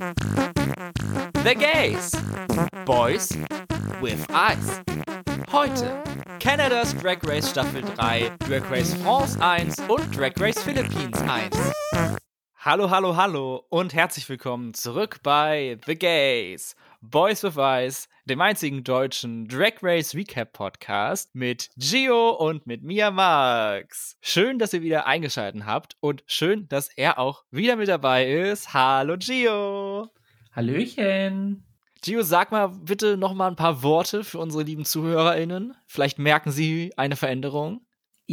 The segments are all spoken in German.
The Gays. Boys with Eyes. Heute Canadas Drag Race Staffel 3, Drag Race France 1 und Drag Race Philippines 1. Hallo, hallo, hallo und herzlich willkommen zurück bei The Gays. Boys with Eyes, dem einzigen deutschen Drag Race Recap Podcast mit Gio und mit Mia Max. Schön, dass ihr wieder eingeschaltet habt und schön, dass er auch wieder mit dabei ist. Hallo Gio. Hallöchen. Gio, sag mal bitte noch mal ein paar Worte für unsere lieben ZuhörerInnen. Vielleicht merken sie eine Veränderung.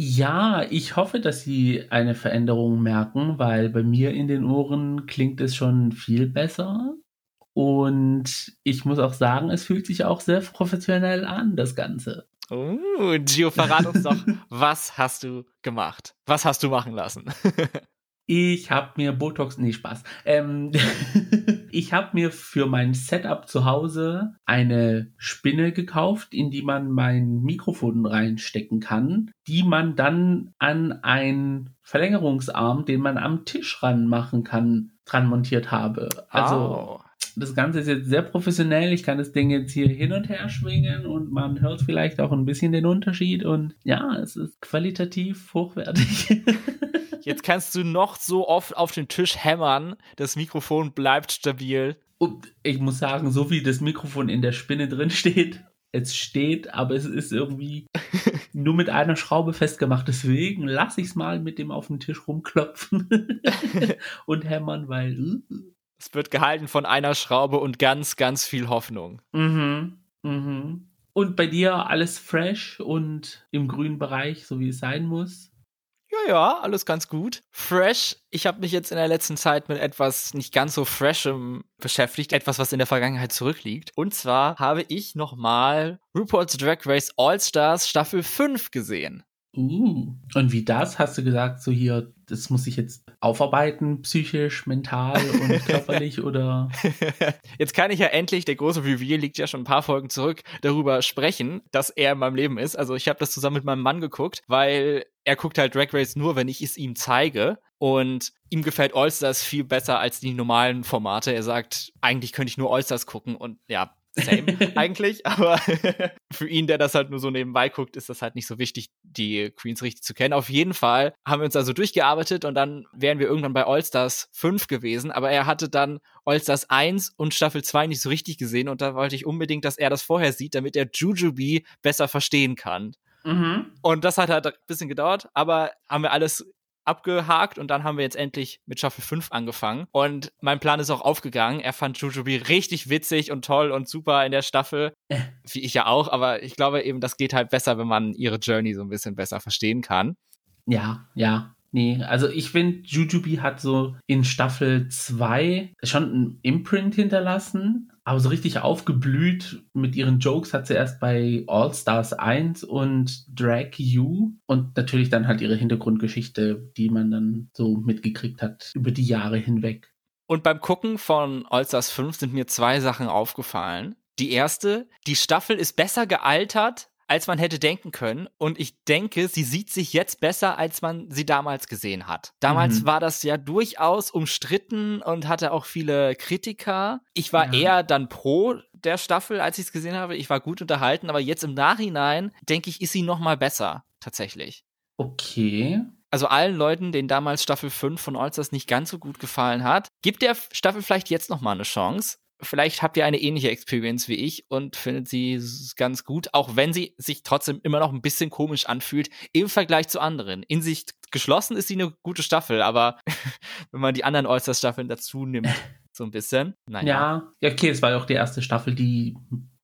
Ja, ich hoffe, dass Sie eine Veränderung merken, weil bei mir in den Ohren klingt es schon viel besser. Und ich muss auch sagen, es fühlt sich auch sehr professionell an, das Ganze. Oh, Gio, verrat uns doch, was hast du gemacht? Was hast du machen lassen? ich habe mir Botox, nee, Spaß. Ähm, ich habe mir für mein Setup zu Hause eine Spinne gekauft, in die man mein Mikrofon reinstecken kann, die man dann an einen Verlängerungsarm, den man am Tisch ranmachen kann, dran montiert habe. Also oh das Ganze ist jetzt sehr professionell. Ich kann das Ding jetzt hier hin und her schwingen und man hört vielleicht auch ein bisschen den Unterschied. Und ja, es ist qualitativ hochwertig. Jetzt kannst du noch so oft auf den Tisch hämmern. Das Mikrofon bleibt stabil. Und ich muss sagen, so wie das Mikrofon in der Spinne drin steht, es steht, aber es ist irgendwie nur mit einer Schraube festgemacht. Deswegen lasse ich es mal mit dem auf den Tisch rumklopfen und hämmern, weil. Es wird gehalten von einer Schraube und ganz, ganz viel Hoffnung. Mhm. Mhm. Und bei dir alles fresh und im grünen Bereich, so wie es sein muss? Ja, ja, alles ganz gut. Fresh. Ich habe mich jetzt in der letzten Zeit mit etwas nicht ganz so freshem beschäftigt, etwas, was in der Vergangenheit zurückliegt. Und zwar habe ich nochmal RuPaul's Drag Race All Stars Staffel 5 gesehen. Uh, und wie das? Hast du gesagt, so hier, das muss ich jetzt aufarbeiten, psychisch, mental und körperlich oder? Jetzt kann ich ja endlich, der große Reveal liegt ja schon ein paar Folgen zurück, darüber sprechen, dass er in meinem Leben ist. Also ich habe das zusammen mit meinem Mann geguckt, weil er guckt halt Drag Race nur, wenn ich es ihm zeige. Und ihm gefällt Allstars viel besser als die normalen Formate. Er sagt, eigentlich könnte ich nur Allstars gucken und ja, same eigentlich, aber für ihn, der das halt nur so nebenbei guckt, ist das halt nicht so wichtig, die Queens richtig zu kennen. Auf jeden Fall haben wir uns also durchgearbeitet und dann wären wir irgendwann bei All-Stars 5 gewesen, aber er hatte dann All-Stars 1 und Staffel 2 nicht so richtig gesehen und da wollte ich unbedingt, dass er das vorher sieht, damit er Jujubee besser verstehen kann. Mhm. Und das hat halt ein bisschen gedauert, aber haben wir alles abgehakt und dann haben wir jetzt endlich mit Staffel 5 angefangen. Und mein Plan ist auch aufgegangen. Er fand Jujubee richtig witzig und toll und super in der Staffel. Äh. Wie ich ja auch, aber ich glaube eben, das geht halt besser, wenn man ihre Journey so ein bisschen besser verstehen kann. Ja, ja. Nee, also ich finde, Jujubee hat so in Staffel 2 schon ein Imprint hinterlassen, aber so richtig aufgeblüht mit ihren Jokes hat sie erst bei All Stars 1 und Drag You und natürlich dann halt ihre Hintergrundgeschichte, die man dann so mitgekriegt hat über die Jahre hinweg. Und beim Gucken von All Stars 5 sind mir zwei Sachen aufgefallen. Die erste, die Staffel ist besser gealtert als man hätte denken können. Und ich denke, sie sieht sich jetzt besser, als man sie damals gesehen hat. Damals mhm. war das ja durchaus umstritten und hatte auch viele Kritiker. Ich war ja. eher dann pro der Staffel, als ich es gesehen habe. Ich war gut unterhalten, aber jetzt im Nachhinein denke ich, ist sie noch mal besser tatsächlich. Okay. Also allen Leuten, denen damals Staffel 5 von Allstars nicht ganz so gut gefallen hat, gibt der Staffel vielleicht jetzt noch mal eine Chance vielleicht habt ihr eine ähnliche Experience wie ich und findet sie ganz gut, auch wenn sie sich trotzdem immer noch ein bisschen komisch anfühlt im Vergleich zu anderen. In sich geschlossen ist sie eine gute Staffel, aber wenn man die anderen All-Stars-Staffeln dazu nimmt, so ein bisschen. Naja. Ja, okay, es war ja auch die erste Staffel, die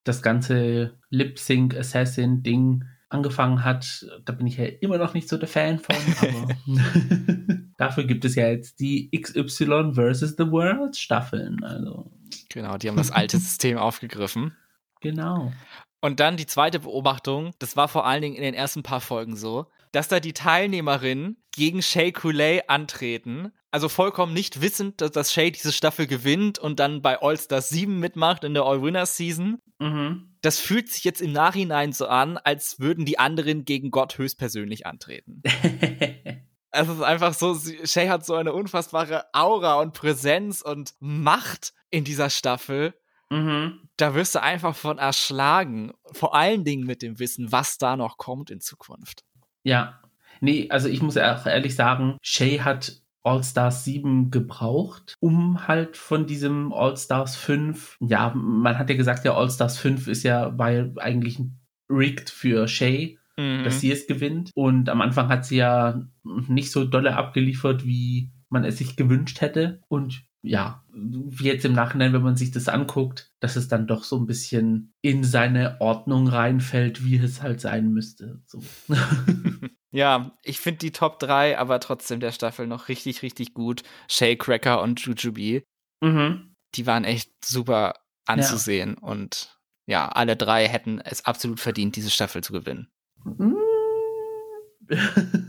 das ganze Lip-Sync-Assassin-Ding angefangen hat. Da bin ich ja immer noch nicht so der Fan von, aber dafür gibt es ja jetzt die XY versus the World Staffeln. Also Genau, die haben das alte System aufgegriffen. Genau. Und dann die zweite Beobachtung, das war vor allen Dingen in den ersten paar Folgen so, dass da die Teilnehmerinnen gegen Shay Coulee antreten, also vollkommen nicht wissend, dass, dass Shay diese Staffel gewinnt und dann bei All Stars 7 mitmacht in der All Winners Season. Mhm. Das fühlt sich jetzt im Nachhinein so an, als würden die anderen gegen Gott höchstpersönlich antreten. Es ist einfach so, Shay hat so eine unfassbare Aura und Präsenz und Macht in dieser Staffel. Mhm. Da wirst du einfach von erschlagen. Vor allen Dingen mit dem Wissen, was da noch kommt in Zukunft. Ja. Nee, also ich muss auch ehrlich sagen, Shay hat All-Stars 7 gebraucht, um halt von diesem All-Stars 5, ja, man hat ja gesagt, der All-Stars 5 ist ja, weil eigentlich rigged für Shay, mhm. dass sie es gewinnt. Und am Anfang hat sie ja nicht so dolle abgeliefert, wie man es sich gewünscht hätte. Und ja, wie jetzt im Nachhinein, wenn man sich das anguckt, dass es dann doch so ein bisschen in seine Ordnung reinfällt, wie es halt sein müsste. So. Ja, ich finde die Top 3 aber trotzdem der Staffel noch richtig, richtig gut. Shay Cracker und Jujubee. Mhm. Die waren echt super anzusehen ja. und ja, alle drei hätten es absolut verdient, diese Staffel zu gewinnen. Mhm.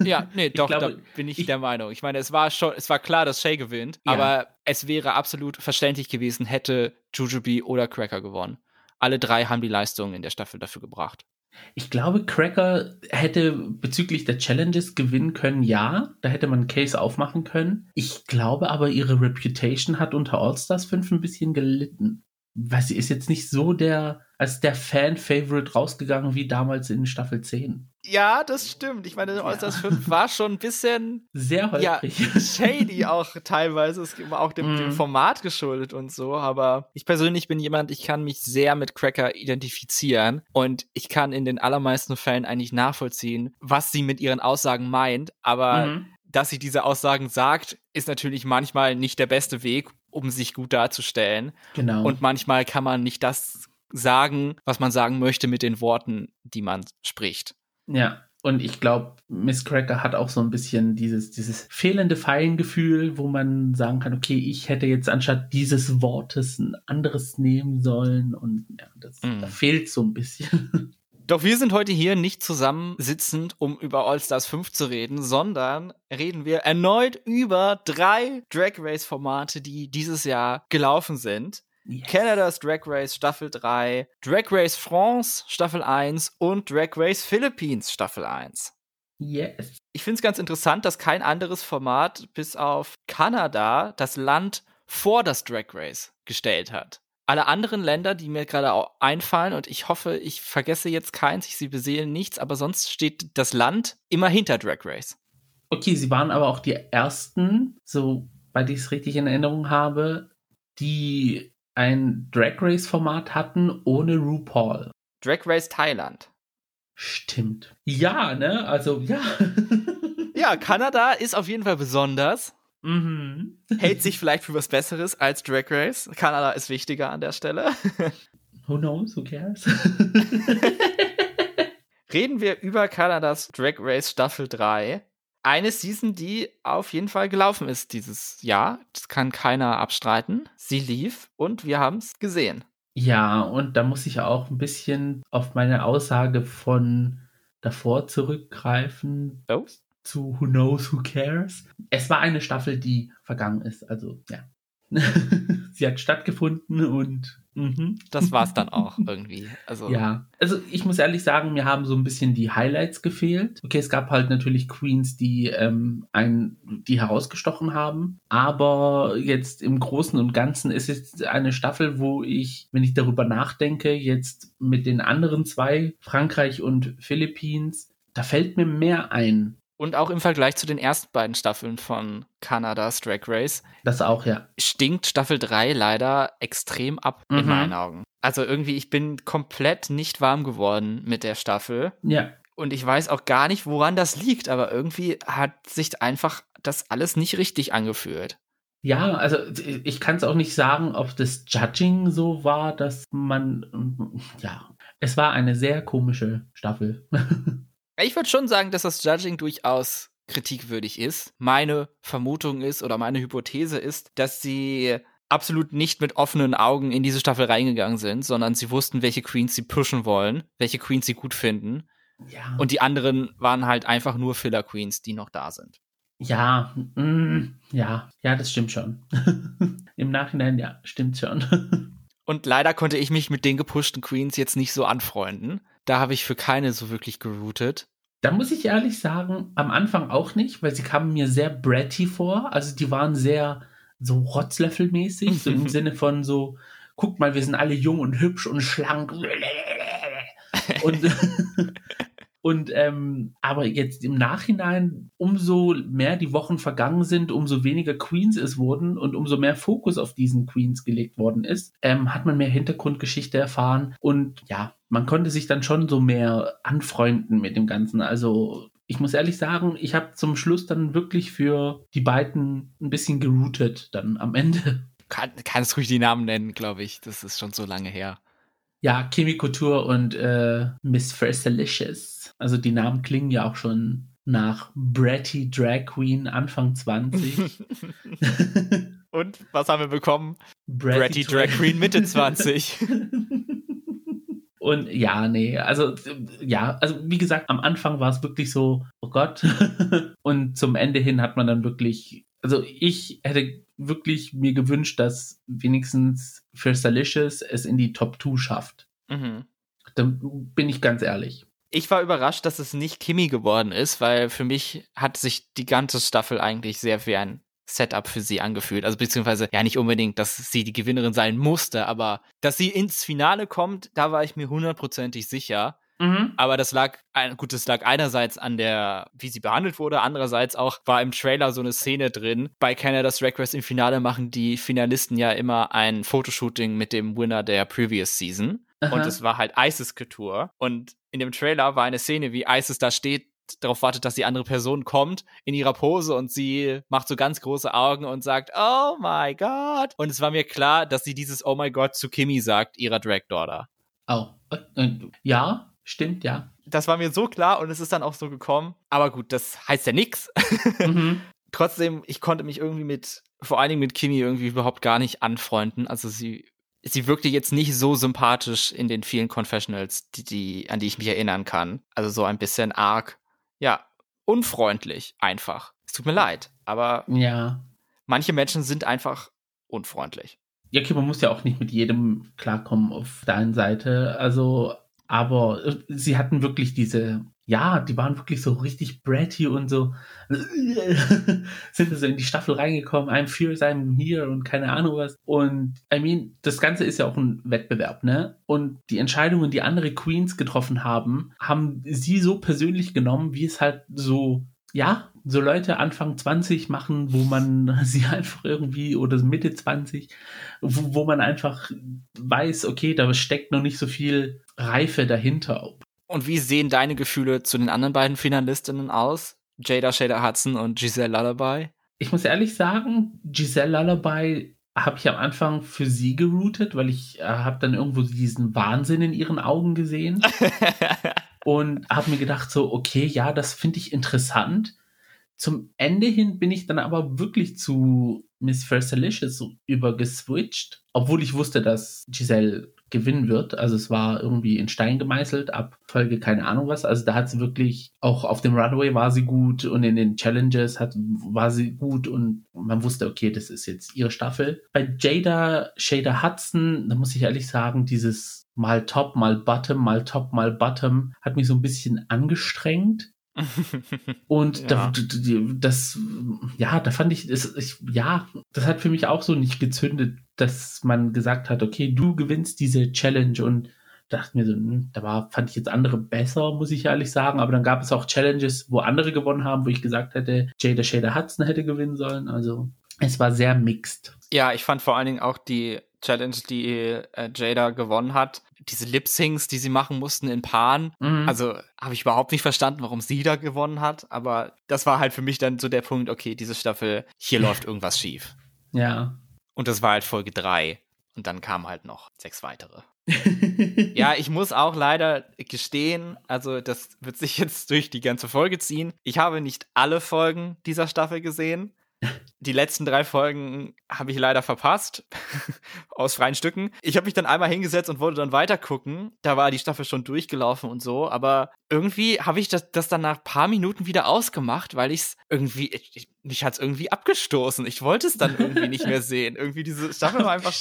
ja, nee, doch, glaube, da bin ich, ich, der Meinung. Ich meine, es war schon, es war klar, dass Shay gewinnt, ja. aber es wäre absolut verständlich gewesen, hätte Jujubee oder Cracker gewonnen. Alle drei haben die Leistungen in der Staffel dafür gebracht. Ich glaube, Cracker hätte bezüglich der Challenges gewinnen können, ja. Da hätte man einen Case aufmachen können. Ich glaube aber, ihre Reputation hat unter All-Stars 5 ein bisschen gelitten weil sie ist jetzt nicht so der, als der Fan-Favorite rausgegangen wie damals in Staffel 10. Ja, das stimmt. Ich meine, All-Stars ja. 5 war schon ein bisschen sehr holprig. Ja, shady auch teilweise. Es war auch dem, mm. dem, mhm. Format geschuldet und so. Aber ich persönlich bin jemand, ich kann mich sehr mit Cracker identifizieren und ich kann in den allermeisten Fällen eigentlich nachvollziehen, was sie mit ihren Aussagen meint. Aber mm dass sie diese Aussagen sagt, ist natürlich manchmal nicht der beste Weg, um sich gut darzustellen. Genau. Und manchmal kann man nicht das sagen, was man sagen möchte mit den Worten, die man spricht. Ja. Und ich glaube, Miss Cracker hat auch so ein bisschen dieses, dieses fehlende Feingefühl, wo man sagen kann, okay, ich hätte jetzt anstatt dieses Wortes ein anderes nehmen sollen. Und ja, das, mm. da fehlt so ein bisschen. Doch wir sind heute hier nicht zusammensitzend, um über All-Stars 5 zu reden, sondern reden wir erneut über drei Drag Race Formate, die dieses Jahr gelaufen sind. Yes. Canada's Drag Race Staffel 3, Drag Race France Staffel 1 und Drag Race Philippines Staffel 1. Yes. Ich finde es ganz interessant, dass kein anderes Format bis auf Kanada das Land vor das Drag Race gestellt hat alle anderen Länder, die mir gerade einfallen, und ich hoffe, ich vergesse jetzt keins, ich sie beseelen nichts, aber sonst steht das Land immer hinter Drag Race. Okay, sie waren aber auch die ersten, so weil ich es richtig in Erinnerung habe, die ein Drag Race-Format hatten ohne RuPaul. Drag Race Thailand. Stimmt. Ja, ne? Also, ja. ja, Kanada ist auf jeden Fall besonders. Mhm. Hält sich vielleicht für was Besseres als Drag Race. Kanada ist wichtiger an der Stelle. Who knows? Who cares? Reden wir über Kanadas Drag Race Staffel 3. Eine Season, die auf jeden Fall gelaufen ist dieses Jahr. Das kann keiner abstreiten. Sie lief und wir haben es gesehen. Ja, und da muss ich auch ein bisschen auf meine Aussage von davor zurückgreifen. Oh zu Who Knows, Who Cares. Es war eine Staffel, die vergangen ist. Also, ja. Sie hat stattgefunden und mhm. das war's dann auch irgendwie. Also ja, also ich muss ehrlich sagen, mir haben so ein bisschen die Highlights gefehlt. Okay, es gab halt natürlich Queens, die ähm, ein, die herausgestochen haben, aber jetzt im Großen und Ganzen ist es eine Staffel, wo ich, wenn ich darüber nachdenke, jetzt mit den anderen zwei, Frankreich und Philippines, da fällt mir mehr ein. Und auch im Vergleich zu den ersten beiden Staffeln von Kanadas Drag Race. Das auch, ja. Stinkt Staffel 3 leider extrem ab, mhm. in meinen Augen. Also irgendwie, ich bin komplett nicht warm geworden mit der Staffel. Ja. Und ich weiß auch gar nicht, woran das liegt, aber irgendwie hat sich einfach das alles nicht richtig angefühlt. Ja, also ich kann es auch nicht sagen, ob das Judging so war, dass man, ja, es war eine sehr komische Staffel. Ich würde schon sagen, dass das Judging durchaus kritikwürdig ist. Meine Vermutung ist oder meine Hypothese ist, dass sie absolut nicht mit offenen Augen in diese Staffel reingegangen sind, sondern sie wussten, welche Queens sie pushen wollen, welche Queens sie gut finden. Ja. Und die anderen waren halt einfach nur Filler Queens, die noch da sind. Ja, mm, ja, ja, das stimmt schon. Im Nachhinein, ja, stimmt schon. Und leider konnte ich mich mit den gepushten Queens jetzt nicht so anfreunden. Da habe ich für keine so wirklich geroutet. Da muss ich ehrlich sagen, am Anfang auch nicht, weil sie kamen mir sehr bratty vor. Also die waren sehr so rotzlöffelmäßig, so im Sinne von so, guck mal, wir sind alle jung und hübsch und schlank. Und, und ähm, aber jetzt im Nachhinein, umso mehr die Wochen vergangen sind, umso weniger Queens es wurden und umso mehr Fokus auf diesen Queens gelegt worden ist, ähm, hat man mehr Hintergrundgeschichte erfahren und ja, man konnte sich dann schon so mehr anfreunden mit dem Ganzen. Also ich muss ehrlich sagen, ich habe zum Schluss dann wirklich für die beiden ein bisschen geroutet dann am Ende. Kann, kannst ruhig die Namen nennen, glaube ich. Das ist schon so lange her. Ja, Couture und äh, Miss Fersalicious. Also die Namen klingen ja auch schon nach Bratty Drag Queen Anfang 20. und was haben wir bekommen? Bratty, Bratty Drag Queen Mitte 20. Und ja, nee, also ja, also wie gesagt, am Anfang war es wirklich so, oh Gott. und zum Ende hin hat man dann wirklich, also ich hätte wirklich mir gewünscht, dass wenigstens für Salicious es in die Top 2 schafft. Mhm. Da bin ich ganz ehrlich. Ich war überrascht, dass es nicht Kimi geworden ist, weil für mich hat sich die ganze Staffel eigentlich sehr wie ein Setup für sie angefühlt. Also beziehungsweise ja nicht unbedingt, dass sie die Gewinnerin sein musste, aber dass sie ins Finale kommt, da war ich mir hundertprozentig sicher. Mhm. Aber das lag, gut, das lag einerseits an der, wie sie behandelt wurde, andererseits auch war im Trailer so eine Szene drin. Bei Canada's Drag Race im Finale machen die Finalisten ja immer ein Fotoshooting mit dem Winner der Previous Season. Aha. Und es war halt Isis Couture. Und in dem Trailer war eine Szene, wie Isis da steht darauf wartet, dass die andere Person kommt in ihrer Pose und sie macht so ganz große Augen und sagt, oh my God. Und es war mir klar, dass sie dieses Oh my God zu Kimi sagt, ihrer Drag Daughter. Oh, ja, stimmt, ja. Das war mir so klar und es ist dann auch so gekommen. Aber gut, das heißt ja nichts. Mhm. Trotzdem, ich konnte mich irgendwie mit, vor allen Dingen mit Kimi irgendwie überhaupt gar nicht anfreunden. Also sie sie wirkte jetzt nicht so sympathisch in den vielen Confessionals, die, die, an die ich mich erinnern kann. Also so ein bisschen arg ja, unfreundlich einfach. Es tut mir leid, aber ja. manche Menschen sind einfach unfreundlich. Ja, okay, man muss ja auch nicht mit jedem klarkommen auf deiner Seite. Also, aber äh, sie hatten wirklich diese ja, die waren wirklich so richtig bratty und so sind so in die Staffel reingekommen, I'm fierce, I'm here und keine Ahnung was. Und I mean, das Ganze ist ja auch ein Wettbewerb, ne? Und die Entscheidungen, die andere Queens getroffen haben, haben sie so persönlich genommen, wie es halt so ja, so Leute Anfang 20 machen, wo man sie einfach irgendwie oder Mitte 20, wo, wo man einfach weiß, okay, da steckt noch nicht so viel Reife dahinter. Und wie sehen deine Gefühle zu den anderen beiden Finalistinnen aus? Jada Shader Hudson und Giselle Lullaby? Ich muss ehrlich sagen, Giselle Lullaby habe ich am Anfang für sie geroutet, weil ich äh, habe dann irgendwo diesen Wahnsinn in ihren Augen gesehen und habe mir gedacht so, okay, ja, das finde ich interessant. Zum Ende hin bin ich dann aber wirklich zu Miss Versalicious übergeswitcht, obwohl ich wusste, dass Giselle gewinnen wird. Also es war irgendwie in Stein gemeißelt, ab Folge keine Ahnung was. Also da hat sie wirklich, auch auf dem Runway war sie gut und in den Challenges hat, war sie gut und man wusste, okay, das ist jetzt ihre Staffel. Bei Jada, Shader Hudson, da muss ich ehrlich sagen, dieses mal Top, mal Bottom, mal Top, mal Bottom hat mich so ein bisschen angestrengt. Und ja. da, das, ja, da fand ich, das, ich, ja, das hat für mich auch so nicht gezündet, dass man gesagt hat, okay, du gewinnst diese Challenge und dachte mir so, hm, da war, fand ich jetzt andere besser, muss ich ehrlich sagen, aber dann gab es auch Challenges, wo andere gewonnen haben, wo ich gesagt hätte, Jada Shader Hudson hätte gewinnen sollen, also es war sehr mixed. Ja, ich fand vor allen Dingen auch die Challenge, die äh, Jada gewonnen hat, diese Lip-Syncs, die sie machen mussten in Paaren. Mhm. Also habe ich überhaupt nicht verstanden, warum sie da gewonnen hat. Aber das war halt für mich dann so der Punkt, okay, diese Staffel, hier läuft irgendwas schief. Ja. Und das war halt Folge 3. Und dann kamen halt noch sechs weitere. ja, ich muss auch leider gestehen, also das wird sich jetzt durch die ganze Folge ziehen. Ich habe nicht alle Folgen dieser Staffel gesehen. Die letzten drei Folgen habe ich leider verpasst. aus freien Stücken. Ich habe mich dann einmal hingesetzt und wollte dann weiter gucken. Da war die Staffel schon durchgelaufen und so. Aber irgendwie habe ich das, das dann nach paar Minuten wieder ausgemacht, weil ich's irgendwie, ich, mich hat's irgendwie abgestoßen. Ich wollte es dann irgendwie nicht mehr sehen. Irgendwie diese Staffel war einfach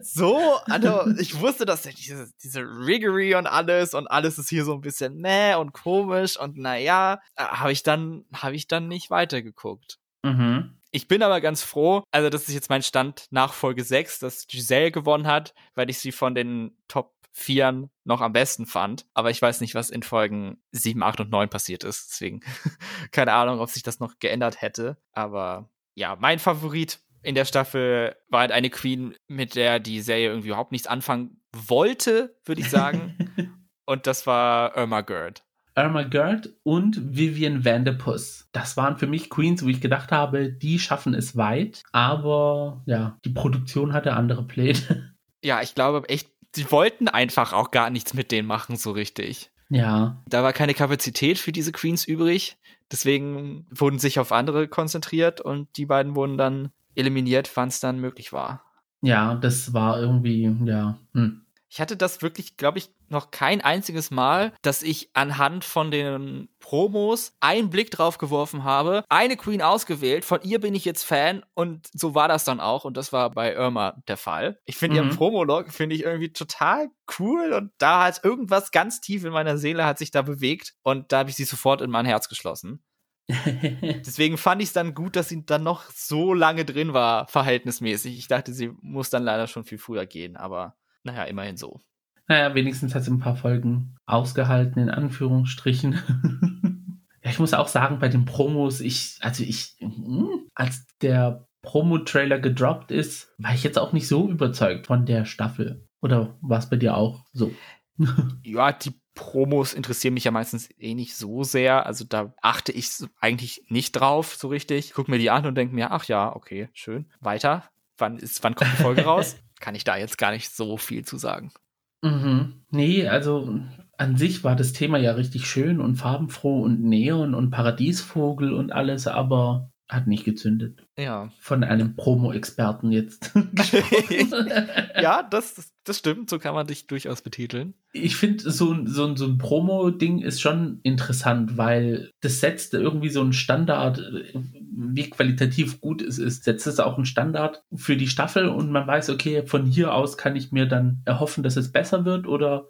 so, also ich wusste, dass diese, diese Riggery und alles und alles ist hier so ein bisschen meh und komisch und naja, äh, habe ich dann, habe ich dann nicht weitergeguckt. Mhm. Ich bin aber ganz froh, also das ist jetzt mein Stand nach Folge 6, dass Giselle gewonnen hat, weil ich sie von den Top 4 noch am besten fand. Aber ich weiß nicht, was in Folgen 7, 8 und 9 passiert ist. Deswegen keine Ahnung, ob sich das noch geändert hätte. Aber ja, mein Favorit in der Staffel war halt eine Queen, mit der die Serie irgendwie überhaupt nichts anfangen wollte, würde ich sagen. und das war Irma Gerd. Irma Gerd und Vivian Vanderpuss. Das waren für mich Queens, wo ich gedacht habe, die schaffen es weit, aber ja, die Produktion hatte andere Pläne. Ja, ich glaube echt, sie wollten einfach auch gar nichts mit denen machen, so richtig. Ja. Da war keine Kapazität für diese Queens übrig. Deswegen wurden sich auf andere konzentriert und die beiden wurden dann eliminiert, wann es dann möglich war. Ja, das war irgendwie, ja. Hm. Ich hatte das wirklich, glaube ich, noch kein einziges Mal, dass ich anhand von den Promos einen Blick drauf geworfen habe, eine Queen ausgewählt, von ihr bin ich jetzt Fan und so war das dann auch und das war bei Irma der Fall. Ich finde mhm. ihren Promolog finde ich irgendwie total cool und da hat irgendwas ganz tief in meiner Seele hat sich da bewegt und da habe ich sie sofort in mein Herz geschlossen. Deswegen fand ich es dann gut, dass sie dann noch so lange drin war, verhältnismäßig. Ich dachte, sie muss dann leider schon viel früher gehen, aber naja, immerhin so. Naja, wenigstens hat sie ein paar Folgen ausgehalten, in Anführungsstrichen. ja, ich muss auch sagen, bei den Promos, ich, also ich, hm, als der Promo-Trailer gedroppt ist, war ich jetzt auch nicht so überzeugt von der Staffel. Oder war es bei dir auch so? ja, die Promos interessieren mich ja meistens eh nicht so sehr. Also da achte ich eigentlich nicht drauf so richtig. Guck mir die an und denke mir, ach ja, okay, schön. Weiter. Wann ist, wann kommt die Folge raus? kann ich da jetzt gar nicht so viel zu sagen. Mhm. Nee, also an sich war das Thema ja richtig schön und farbenfroh und Neon und Paradiesvogel und alles, aber hat nicht gezündet. Ja. Von einem Promo-Experten jetzt. ja, das, das stimmt. So kann man dich durchaus betiteln. Ich finde, so, so, so ein Promo-Ding ist schon interessant, weil das setzt irgendwie so einen Standard, wie qualitativ gut es ist, setzt es auch einen Standard für die Staffel und man weiß, okay, von hier aus kann ich mir dann erhoffen, dass es besser wird oder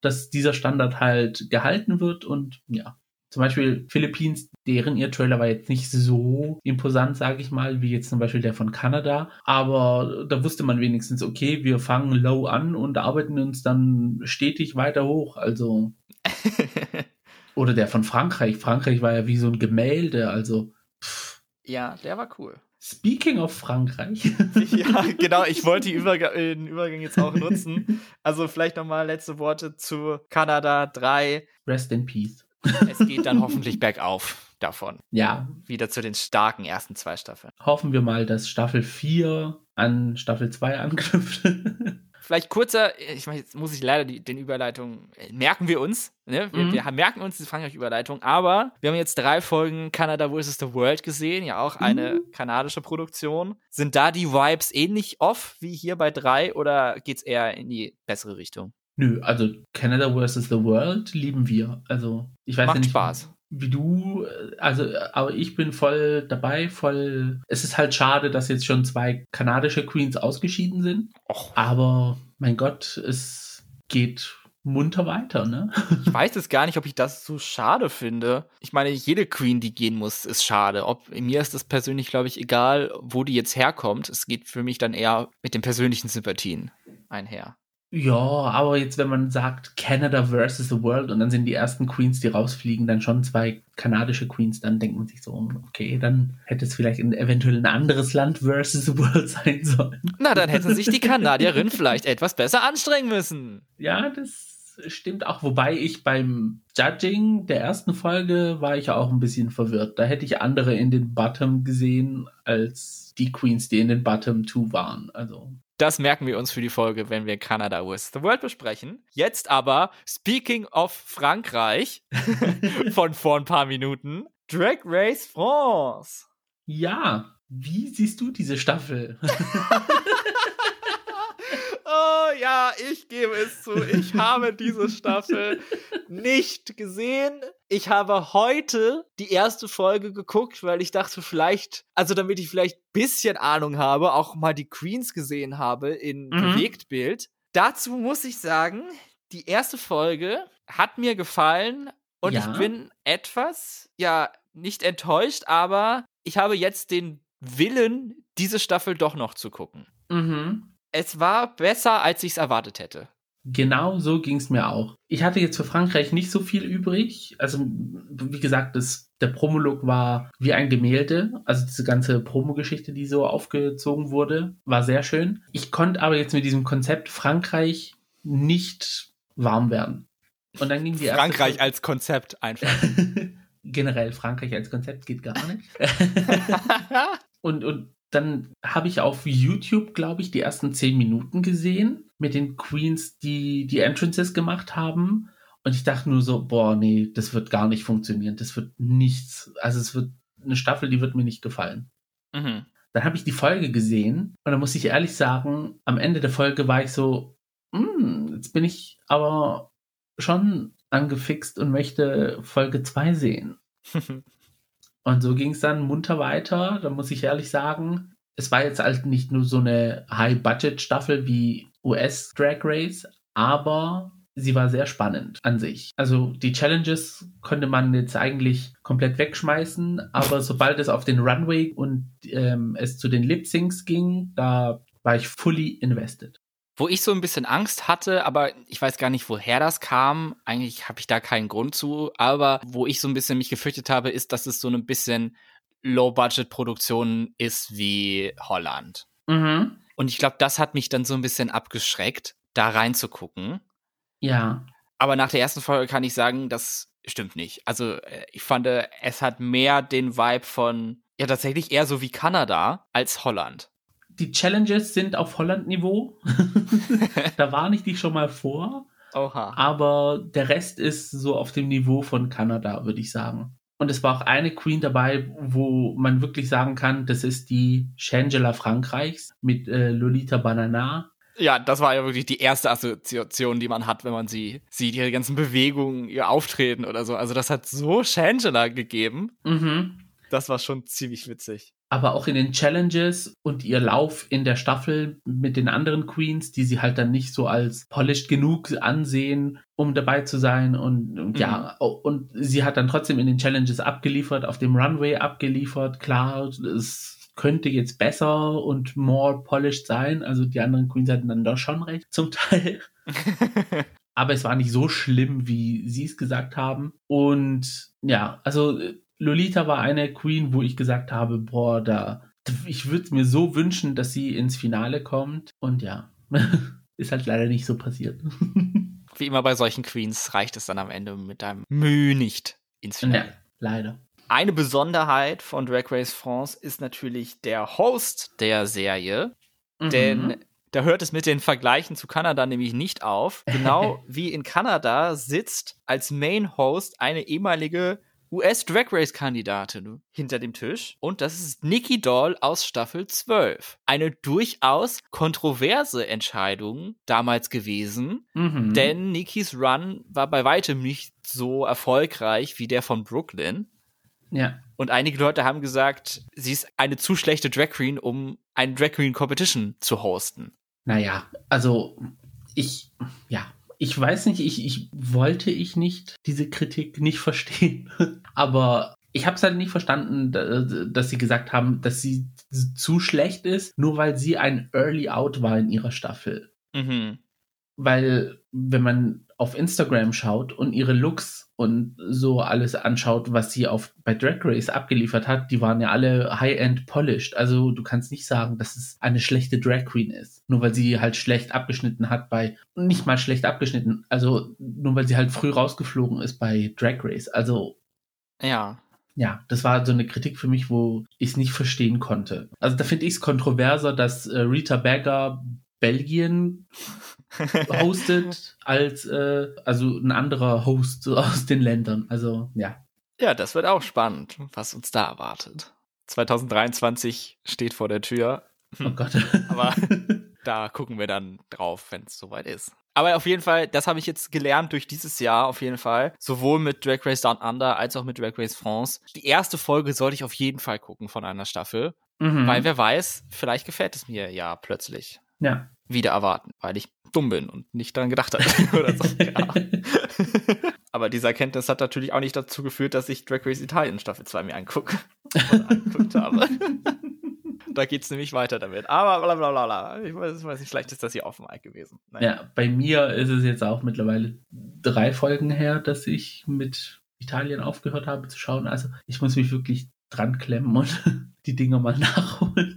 dass dieser Standard halt gehalten wird und ja. Zum Beispiel Philippines, deren ihr Trailer war jetzt nicht so imposant, sage ich mal, wie jetzt zum Beispiel der von Kanada. Aber da wusste man wenigstens, okay, wir fangen low an und arbeiten uns dann stetig weiter hoch. Also. oder der von Frankreich. Frankreich war ja wie so ein Gemälde, also. Pff. Ja, der war cool. Speaking of Frankreich. ja, genau, ich wollte Überga den Übergang jetzt auch nutzen. Also vielleicht nochmal letzte Worte zu Kanada 3. Rest in Peace es geht dann hoffentlich bergauf davon. Ja. Wieder zu den starken ersten zwei Staffeln. Hoffen wir mal, dass Staffel 4 an Staffel 2 anknüpft. Vielleicht kurzer, ich meine, jetzt muss ich leider die, den Überleitungen, äh, merken wir uns, ne? wir, mhm. wir, merken uns die Frankreich-Überleitung, aber wir haben jetzt drei Folgen Canada vs. the World gesehen, ja auch eine mhm. kanadische Produktion. Sind da die Vibes ähnlich off wie hier bei drei oder geht es eher in die bessere Richtung? Nö, also Canada vs. the World lieben wir. Also ich weiß Macht ja nicht, Spaß. wie du, also aber ich bin voll dabei, voll. Es ist halt schade, dass jetzt schon zwei kanadische Queens ausgeschieden sind. Och. Aber mein Gott, es geht munter weiter, ne? Ich weiß es gar nicht, ob ich das so schade finde. Ich meine, jede Queen, die gehen muss, ist schade. Ob mir ist das persönlich, glaube ich, egal, wo die jetzt herkommt. Es geht für mich dann eher mit den persönlichen Sympathien einher. Ja, aber jetzt, wenn man sagt Canada versus the World und dann sind die ersten Queens, die rausfliegen, dann schon zwei kanadische Queens, dann denkt man sich so, okay, dann hätte es vielleicht ein, eventuell ein anderes Land versus the World sein sollen. Na, dann hätten sich die Kanadierinnen vielleicht etwas besser anstrengen müssen. Ja, das stimmt auch. Wobei ich beim Judging der ersten Folge war ich auch ein bisschen verwirrt. Da hätte ich andere in den Bottom gesehen als die Queens, die in den Bottom 2 waren. Also das merken wir uns für die Folge, wenn wir Canada vs. the World besprechen. Jetzt aber, speaking of Frankreich, von vor ein paar Minuten, Drag Race France. Ja, wie siehst du diese Staffel? oh ja, ich gebe es zu. Ich habe diese Staffel nicht gesehen. Ich habe heute die erste Folge geguckt, weil ich dachte, vielleicht, also damit ich vielleicht ein bisschen Ahnung habe, auch mal die Queens gesehen habe in mhm. Bewegtbild. Dazu muss ich sagen, die erste Folge hat mir gefallen und ja. ich bin etwas, ja, nicht enttäuscht, aber ich habe jetzt den Willen, diese Staffel doch noch zu gucken. Mhm. Es war besser, als ich es erwartet hätte. Genau so ging es mir auch. Ich hatte jetzt für Frankreich nicht so viel übrig. Also, wie gesagt, das, der Promolog war wie ein Gemälde. Also diese ganze Promo-Geschichte, die so aufgezogen wurde, war sehr schön. Ich konnte aber jetzt mit diesem Konzept Frankreich nicht warm werden. Und dann ging die erste Frankreich als Konzept einfach. Generell Frankreich als Konzept geht gar nicht. und, und dann habe ich auf YouTube, glaube ich, die ersten zehn Minuten gesehen mit den Queens, die die Entrances gemacht haben. Und ich dachte nur so, boah, nee, das wird gar nicht funktionieren. Das wird nichts. Also es wird eine Staffel, die wird mir nicht gefallen. Mhm. Dann habe ich die Folge gesehen und da muss ich ehrlich sagen, am Ende der Folge war ich so, hm, jetzt bin ich aber schon angefixt und möchte Folge 2 sehen. und so ging es dann munter weiter. Da muss ich ehrlich sagen, es war jetzt halt nicht nur so eine High-Budget-Staffel wie US Drag Race, aber sie war sehr spannend an sich. Also die Challenges konnte man jetzt eigentlich komplett wegschmeißen, aber sobald es auf den Runway und ähm, es zu den Lip-Syncs ging, da war ich fully invested. Wo ich so ein bisschen Angst hatte, aber ich weiß gar nicht, woher das kam. Eigentlich habe ich da keinen Grund zu. Aber wo ich so ein bisschen mich gefürchtet habe, ist, dass es so ein bisschen Low-Budget-Produktion ist wie Holland. Mhm. Und ich glaube, das hat mich dann so ein bisschen abgeschreckt, da reinzugucken. Ja. Aber nach der ersten Folge kann ich sagen, das stimmt nicht. Also äh, ich fand, es hat mehr den Vibe von, ja tatsächlich eher so wie Kanada als Holland die Challenges sind auf Holland-Niveau. da warne ich dich schon mal vor. Oha. Aber der Rest ist so auf dem Niveau von Kanada, würde ich sagen. Und es war auch eine Queen dabei, wo man wirklich sagen kann, das ist die Shangela Frankreichs mit äh, Lolita Banana. Ja, das war ja wirklich die erste Assoziation, die man hat, wenn man sie sieht, ihre ganzen Bewegungen, ihr Auftreten oder so. Also das hat so Shangela gegeben. Mhm. Das war schon ziemlich witzig aber auch in den Challenges und ihr Lauf in der Staffel mit den anderen Queens, die sie halt dann nicht so als polished genug ansehen, um dabei zu sein und, und mhm. ja, und sie hat dann trotzdem in den Challenges abgeliefert, auf dem Runway abgeliefert, klar, es könnte jetzt besser und more polished sein, also die anderen Queens hatten dann doch schon recht, zum Teil. aber es war nicht so schlimm, wie sie es gesagt haben und ja, also Lolita war eine Queen, wo ich gesagt habe, boah, da, ich würde mir so wünschen, dass sie ins Finale kommt. Und ja, ist halt leider nicht so passiert. Wie immer bei solchen Queens reicht es dann am Ende mit deinem Mühe nicht ins Finale. Ja, leider. Eine Besonderheit von Drag Race France ist natürlich der Host der Serie. Mhm. Denn da hört es mit den Vergleichen zu Kanada nämlich nicht auf. Genau wie in Kanada sitzt als Main Host eine ehemalige US Drag Race Kandidatin hinter dem Tisch und das ist Nikki Doll aus Staffel 12. Eine durchaus kontroverse Entscheidung damals gewesen, mhm. denn Nikis Run war bei weitem nicht so erfolgreich wie der von Brooklyn. Ja. Und einige Leute haben gesagt, sie ist eine zu schlechte Drag Queen, um eine Drag Queen Competition zu hosten. Naja, also ich, ja, ich weiß nicht, ich, ich wollte ich nicht diese Kritik nicht verstehen. Aber ich habe es halt nicht verstanden, dass sie gesagt haben, dass sie zu schlecht ist, nur weil sie ein Early Out war in ihrer Staffel. Mhm. Weil, wenn man auf Instagram schaut und ihre Looks und so alles anschaut, was sie auf bei Drag Race abgeliefert hat, die waren ja alle high-end polished. Also du kannst nicht sagen, dass es eine schlechte Drag Queen ist, nur weil sie halt schlecht abgeschnitten hat bei nicht mal schlecht abgeschnitten, also nur weil sie halt früh rausgeflogen ist bei Drag Race. Also ja. Ja, das war so eine Kritik für mich, wo ich es nicht verstehen konnte. Also da finde ich es kontroverser, dass äh, Rita Bagger Belgien hostet als äh, also ein anderer Host aus den Ländern. Also ja. Ja, das wird auch spannend, was uns da erwartet. 2023 steht vor der Tür. Oh Gott. Aber da gucken wir dann drauf, wenn es soweit ist. Aber auf jeden Fall, das habe ich jetzt gelernt durch dieses Jahr auf jeden Fall. Sowohl mit Drag Race Down Under als auch mit Drag Race France. Die erste Folge sollte ich auf jeden Fall gucken von einer Staffel. Mhm. Weil wer weiß, vielleicht gefällt es mir ja plötzlich. Ja. Wieder erwarten, weil ich dumm bin und nicht daran gedacht habe. oder so. Ja. Aber diese Erkenntnis hat natürlich auch nicht dazu geführt, dass ich Drag Race Italien Staffel 2 mir angucke. Oder angeguckt habe. da geht es nämlich weiter damit. Aber bla bla bla bla. Ich weiß, ich weiß nicht, vielleicht ist das hier auf dem Mic gewesen. Naja. Ja, bei mir ist es jetzt auch mittlerweile drei Folgen her, dass ich mit Italien aufgehört habe zu schauen. Also ich muss mich wirklich dran klemmen und die Dinger mal nachholen.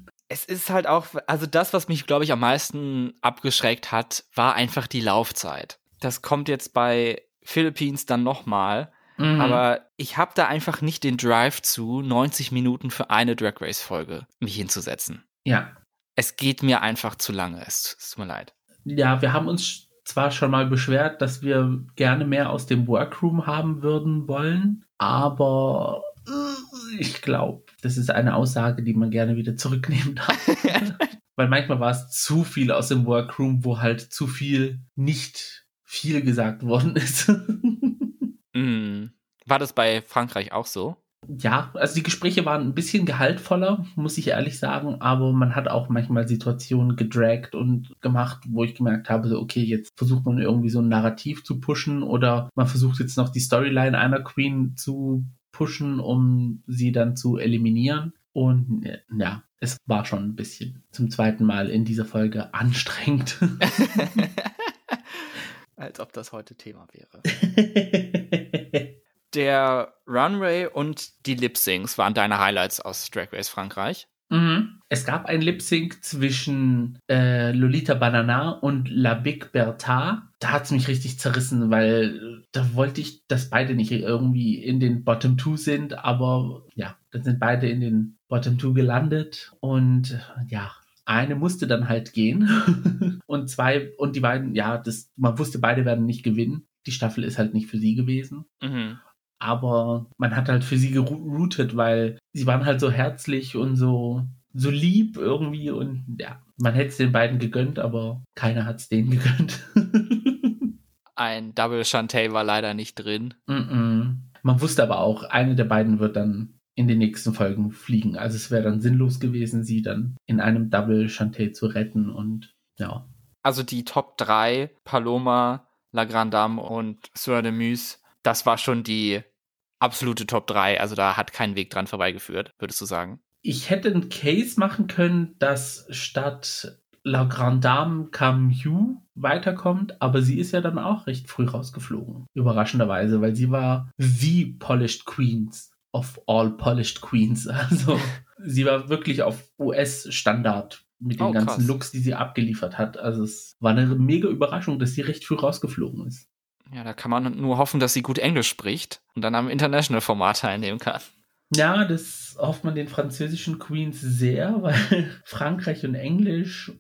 Ist halt auch, also das, was mich, glaube ich, am meisten abgeschreckt hat, war einfach die Laufzeit. Das kommt jetzt bei Philippines dann nochmal. Mhm. Aber ich habe da einfach nicht den Drive zu, 90 Minuten für eine Drag Race Folge mich hinzusetzen. ja. Es geht mir einfach zu lange. Es, es tut mir leid. Ja, wir haben uns zwar schon mal beschwert, dass wir gerne mehr aus dem Workroom haben würden wollen, aber äh, ich glaube, das ist eine Aussage, die man gerne wieder zurücknehmen darf. Weil manchmal war es zu viel aus dem Workroom, wo halt zu viel nicht viel gesagt worden ist. Mm. War das bei Frankreich auch so? ja, also die Gespräche waren ein bisschen gehaltvoller, muss ich ehrlich sagen, aber man hat auch manchmal Situationen gedragt und gemacht, wo ich gemerkt habe, so, okay, jetzt versucht man irgendwie so ein Narrativ zu pushen oder man versucht jetzt noch die Storyline einer Queen zu pushen, um sie dann zu eliminieren. Und äh, ja, es war schon ein bisschen zum zweiten Mal in dieser Folge anstrengend. Als ob das heute Thema wäre. Der Runway und die Lip Syncs waren deine Highlights aus Drag Race Frankreich. Mhm. Es gab ein Lip Sync zwischen äh, Lolita Banana und La Big Bertha. Da hat es mich richtig zerrissen, weil da wollte ich, dass beide nicht irgendwie in den Bottom Two sind, aber ja, dann sind beide in den Bottom Two gelandet und ja, eine musste dann halt gehen und zwei und die beiden, ja, das, man wusste, beide werden nicht gewinnen. Die Staffel ist halt nicht für sie gewesen Mhm. aber man hat halt für sie geroutet, weil sie waren halt so herzlich und so so lieb irgendwie und ja, man hätte es den beiden gegönnt, aber keiner hat es denen gegönnt. Ein Double Chantay war leider nicht drin. Mm-mm. man wusste aber auch, eine der beiden wird dann in den nächsten Folgen fliegen. Also es wäre dann sinnlos gewesen, sie dann in einem Double Chantay zu retten und ja. Also die Top 3, Paloma, La Grande Dame und Soeur de Muse, das war schon die absolute Top 3. Also da hat kein Weg dran vorbeigeführt, würdest du sagen? Ich hätte einen Case machen können, dass statt La Grande Dame Cam Yu weiterkommt, aber sie ist ja dann auch recht früh rausgeflogen. Überraschenderweise, weil sie war the Polished Queens of all Polished Queens. Also sie war wirklich auf US-Standard mit den Oh, ganzen krass. Looks, die sie abgeliefert hat. Also es war eine mega Überraschung, dass sie recht früh rausgeflogen ist. Ja, da kann man nur hoffen, dass sie gut Englisch spricht und dann am International-Format teilnehmen kann. Ja, das hofft man den französischen Queens sehr, weil Frankreich und Englisch.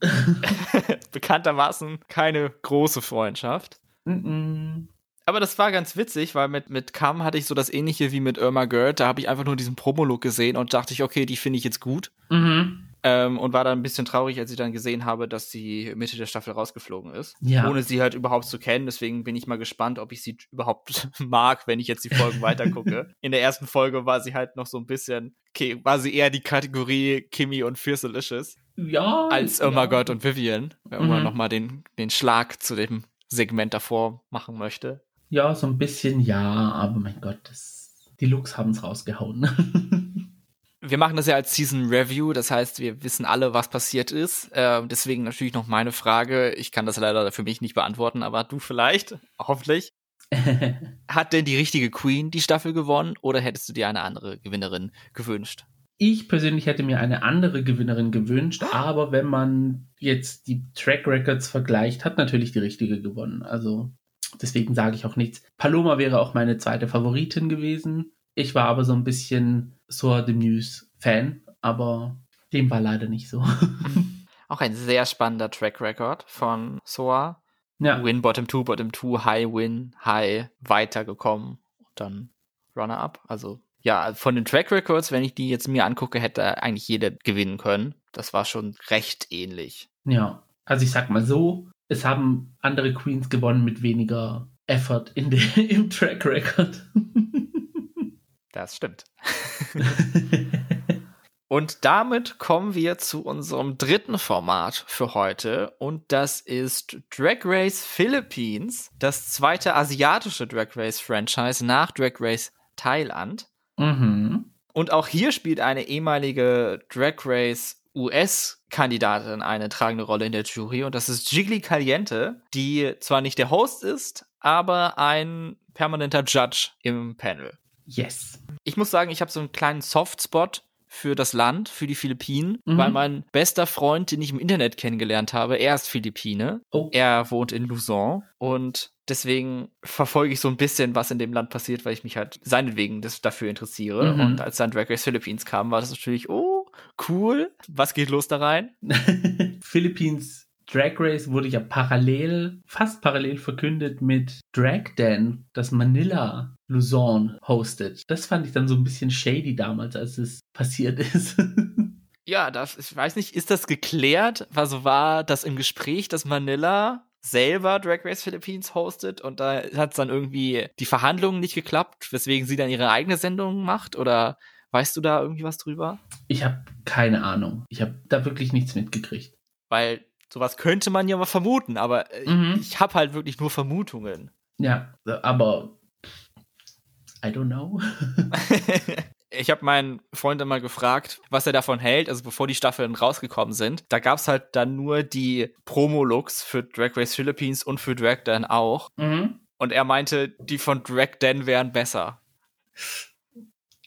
Bekanntermaßen keine große Freundschaft. Mm-mm. Aber das war ganz witzig, weil mit, mit Cam hatte ich so das ähnliche wie mit Irma Gerd. Da habe ich einfach nur diesen Promo-Look gesehen und dachte ich, okay, die finde ich jetzt gut. Mhm. Ähm, und war dann ein bisschen traurig, als ich dann gesehen habe, dass sie Mitte der Staffel rausgeflogen ist. Ja. Ohne sie halt überhaupt zu kennen. Deswegen bin ich mal gespannt, ob ich sie überhaupt mag, wenn ich jetzt die Folgen weitergucke. In der ersten Folge war sie halt noch so ein bisschen, okay, war sie eher die Kategorie Kimmy und Fiercelicious Ja. als Irma ja. Gerd und Vivian. Wenn man Mhm. nochmal den, den Schlag zu dem Segment davor machen möchte. Ja, so ein bisschen ja, aber mein Gott, das, die Looks haben es rausgehauen. Wir machen das ja als Season Review, das heißt, wir wissen alle, was passiert ist. Äh, deswegen natürlich noch meine Frage. Ich kann das leider für mich nicht beantworten, aber du vielleicht, hoffentlich. Hat denn die richtige Queen die Staffel gewonnen oder hättest du dir eine andere Gewinnerin gewünscht? ich persönlich hätte mir eine andere Gewinnerin gewünscht, aber wenn man jetzt die Track Records vergleicht, hat natürlich die richtige gewonnen. Also deswegen sage ich auch nichts. Paloma wäre auch meine zweite Favoritin gewesen. Ich war aber so ein bisschen Soar de Muse Fan, aber dem war leider nicht so. Auch ein sehr spannender Track Record von Soa. ja, Win, Bottom 2, Bottom 2, High Win, High weitergekommen und dann Runner-Up. Also ja, von den Track Records, wenn ich die jetzt mir angucke, hätte eigentlich jeder gewinnen können. Das war schon recht ähnlich. Ja, also ich sag mal so, es haben andere Queens gewonnen mit weniger Effort in de, im Track Record. das stimmt. Und damit kommen wir zu unserem dritten Format für heute. Und das ist Drag Race Philippines, das zweite asiatische Drag Race Franchise nach Drag Race Thailand. Mhm. Und auch hier spielt eine ehemalige Drag Race US-Kandidatin eine tragende Rolle in der Jury. Und das ist Jiggly Caliente, die zwar nicht der Host ist, aber ein permanenter Judge im Panel. Yes. Ich muss sagen, ich habe so einen kleinen Softspot für das Land, für die Philippinen, mhm. weil mein bester Freund, den ich im Internet kennengelernt habe, er ist Philippine. Oh. Er wohnt in Luzon und deswegen verfolge ich so ein bisschen, was in dem Land passiert, weil ich mich halt seinetwegen das, dafür interessiere. Mhm. Und als dann Drag Race Philippines kam, war das natürlich, oh, cool. Was geht los da rein? Philippines Drag Race wurde ja parallel, fast parallel verkündet mit Drag Dan, das Manila Luzon hostet. Das fand ich dann so ein bisschen shady damals, als es passiert ist. ja, das, ich weiß nicht, ist das geklärt? Also war das im Gespräch, dass Manila selber Drag Race Philippines hostet und da hat es dann irgendwie die Verhandlungen nicht geklappt, weswegen sie dann ihre eigene Sendung macht oder weißt du da irgendwie was drüber? Ich habe keine Ahnung. Ich habe da wirklich nichts mitgekriegt. Weil Sowas könnte man ja mal vermuten, aber äh, mhm. ich habe halt wirklich nur Vermutungen. Ja, aber I don't know. ich habe meinen Freund immer gefragt, was er davon hält, also bevor die Staffeln rausgekommen sind. Da gab es halt dann nur die Promo-Looks für Drag Race Philippines und für Drag Dan auch. Mhm. Und er meinte, die von Drag Dan wären besser.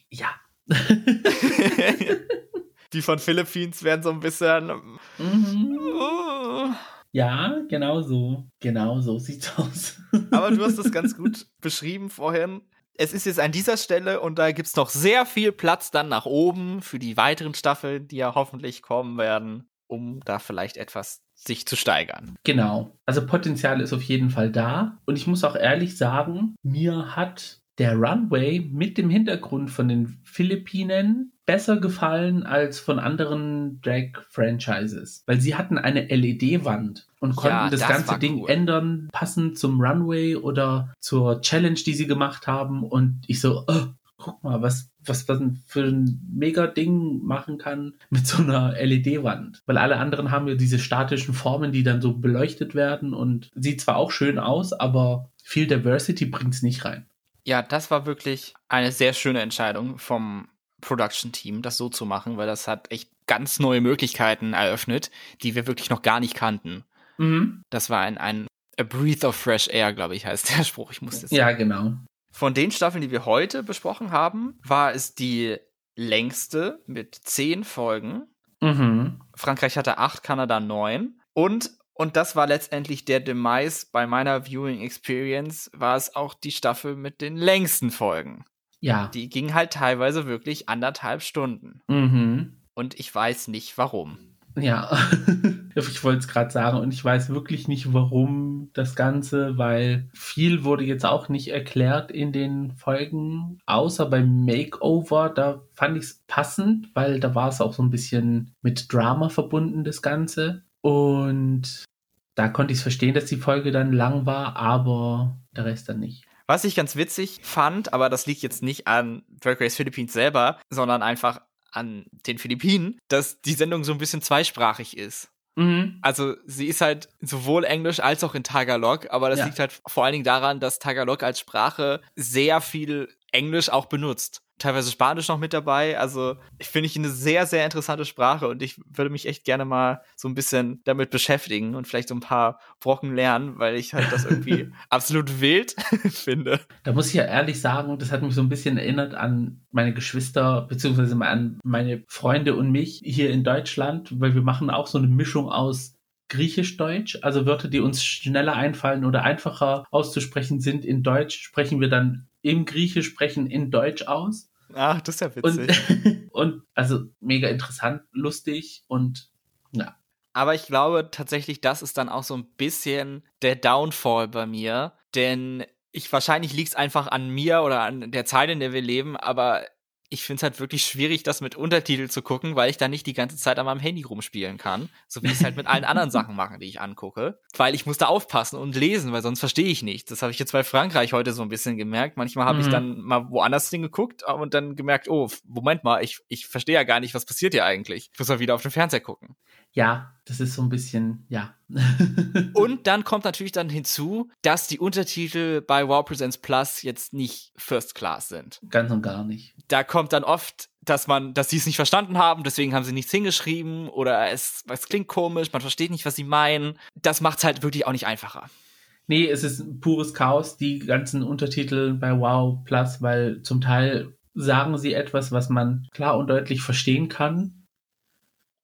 Ja. die von Philippines wären so ein bisschen. Mhm. Ja, genau so. Genau so sieht's aus. Aber du hast es ganz gut beschrieben vorhin. Es ist jetzt an dieser Stelle und da gibt's noch sehr viel Platz dann nach oben für die weiteren Staffeln, die ja hoffentlich kommen werden, um da vielleicht etwas sich zu steigern. Genau. Also Potenzial ist auf jeden Fall da. Und ich muss auch ehrlich sagen, mir hat der Runway mit dem Hintergrund von den Philippinen besser gefallen als von anderen Drag-Franchises, weil sie hatten eine LED-Wand und konnten ja, das, das, ganze Ding cool. ändern, passend zum Runway oder zur Challenge, die sie gemacht haben. Und ich so, oh, guck mal, was, was man für ein mega Ding machen kann mit so einer LED-Wand. Weil alle anderen haben ja diese statischen Formen, die dann so beleuchtet werden und sieht zwar auch schön aus, aber viel Diversity bringt es nicht rein. Ja, das war wirklich eine sehr schöne Entscheidung vom Production-Team, das so zu machen, weil das hat echt ganz neue Möglichkeiten eröffnet, die wir wirklich noch gar nicht kannten. Mhm. Das war ein, ein A Breath of Fresh Air, glaube ich, heißt der Spruch. Ich musste Ja, genau. Von den Staffeln, die wir heute besprochen haben, war es die längste mit zehn Folgen. Mhm. Frankreich hatte acht, Kanada neun. Und, und das war letztendlich der Demise bei meiner Viewing Experience, war es auch die Staffel mit den längsten Folgen. Ja. Die ging halt teilweise wirklich anderthalb Stunden. Mhm. Und ich weiß nicht warum. Ja, ich wollte es gerade sagen und ich weiß wirklich nicht, warum das Ganze, weil viel wurde jetzt auch nicht erklärt in den Folgen, außer beim Makeover, da fand ich es passend, weil da war es auch so ein bisschen mit Drama verbunden, das Ganze. Und da konnte ich es verstehen, dass die Folge dann lang war, aber der Rest dann nicht. Was ich ganz witzig fand, aber das liegt jetzt nicht an Drag Race Philippines selber, sondern einfach an den Philippinen, dass die Sendung so ein bisschen zweisprachig ist. Mhm. Also sie ist halt sowohl Englisch als auch in Tagalog, aber das ja. liegt halt vor allen Dingen daran, dass Tagalog als Sprache sehr viel Englisch auch benutzt teilweise Spanisch noch mit dabei. Also ich finde ich eine sehr, sehr interessante Sprache und ich würde mich echt gerne mal so ein bisschen damit beschäftigen und vielleicht so ein paar Brocken lernen, weil ich halt das irgendwie absolut wild finde. Da muss ich ja ehrlich sagen, das hat mich so ein bisschen erinnert an meine Geschwister, beziehungsweise an meine Freunde und mich hier in Deutschland, weil wir machen auch so eine Mischung aus Griechisch-Deutsch, also Wörter, die uns schneller einfallen oder einfacher auszusprechen sind in Deutsch, sprechen wir dann im Griechisch sprechen in Deutsch aus. Ach, das ist ja witzig. Und, und also mega interessant, lustig und ja. Aber ich glaube tatsächlich, das ist dann auch so ein bisschen der Downfall bei mir, denn ich wahrscheinlich liegt es einfach an mir oder an der Zeit, in der wir leben, aber ich finde es halt wirklich schwierig, das mit Untertitel zu gucken, weil ich da nicht die ganze Zeit an meinem Handy rumspielen kann. So wie ich es halt mit allen anderen Sachen mache, die ich angucke. Weil ich muss da aufpassen und lesen, weil sonst verstehe ich nichts. Das habe ich jetzt bei Frankreich heute so ein bisschen gemerkt. Manchmal habe mhm. ich dann mal woanders hingeguckt und dann gemerkt, oh, Moment mal, ich, ich verstehe ja gar nicht, was passiert hier eigentlich. Ich muss mal wieder auf den Fernseher gucken. Ja, das ist so ein bisschen, ja. und dann kommt natürlich dann hinzu, dass die Untertitel bei Wow Presents Plus jetzt nicht First Class sind. Ganz und gar nicht. Da kommt dann oft, dass man, dass sie es nicht verstanden haben, deswegen haben sie nichts hingeschrieben oder es, es klingt komisch, man versteht nicht, was sie meinen. Das macht es halt wirklich auch nicht einfacher. Nee, es ist pures Chaos, die ganzen Untertitel bei Wow Plus, weil zum Teil sagen sie etwas, was man klar und deutlich verstehen kann,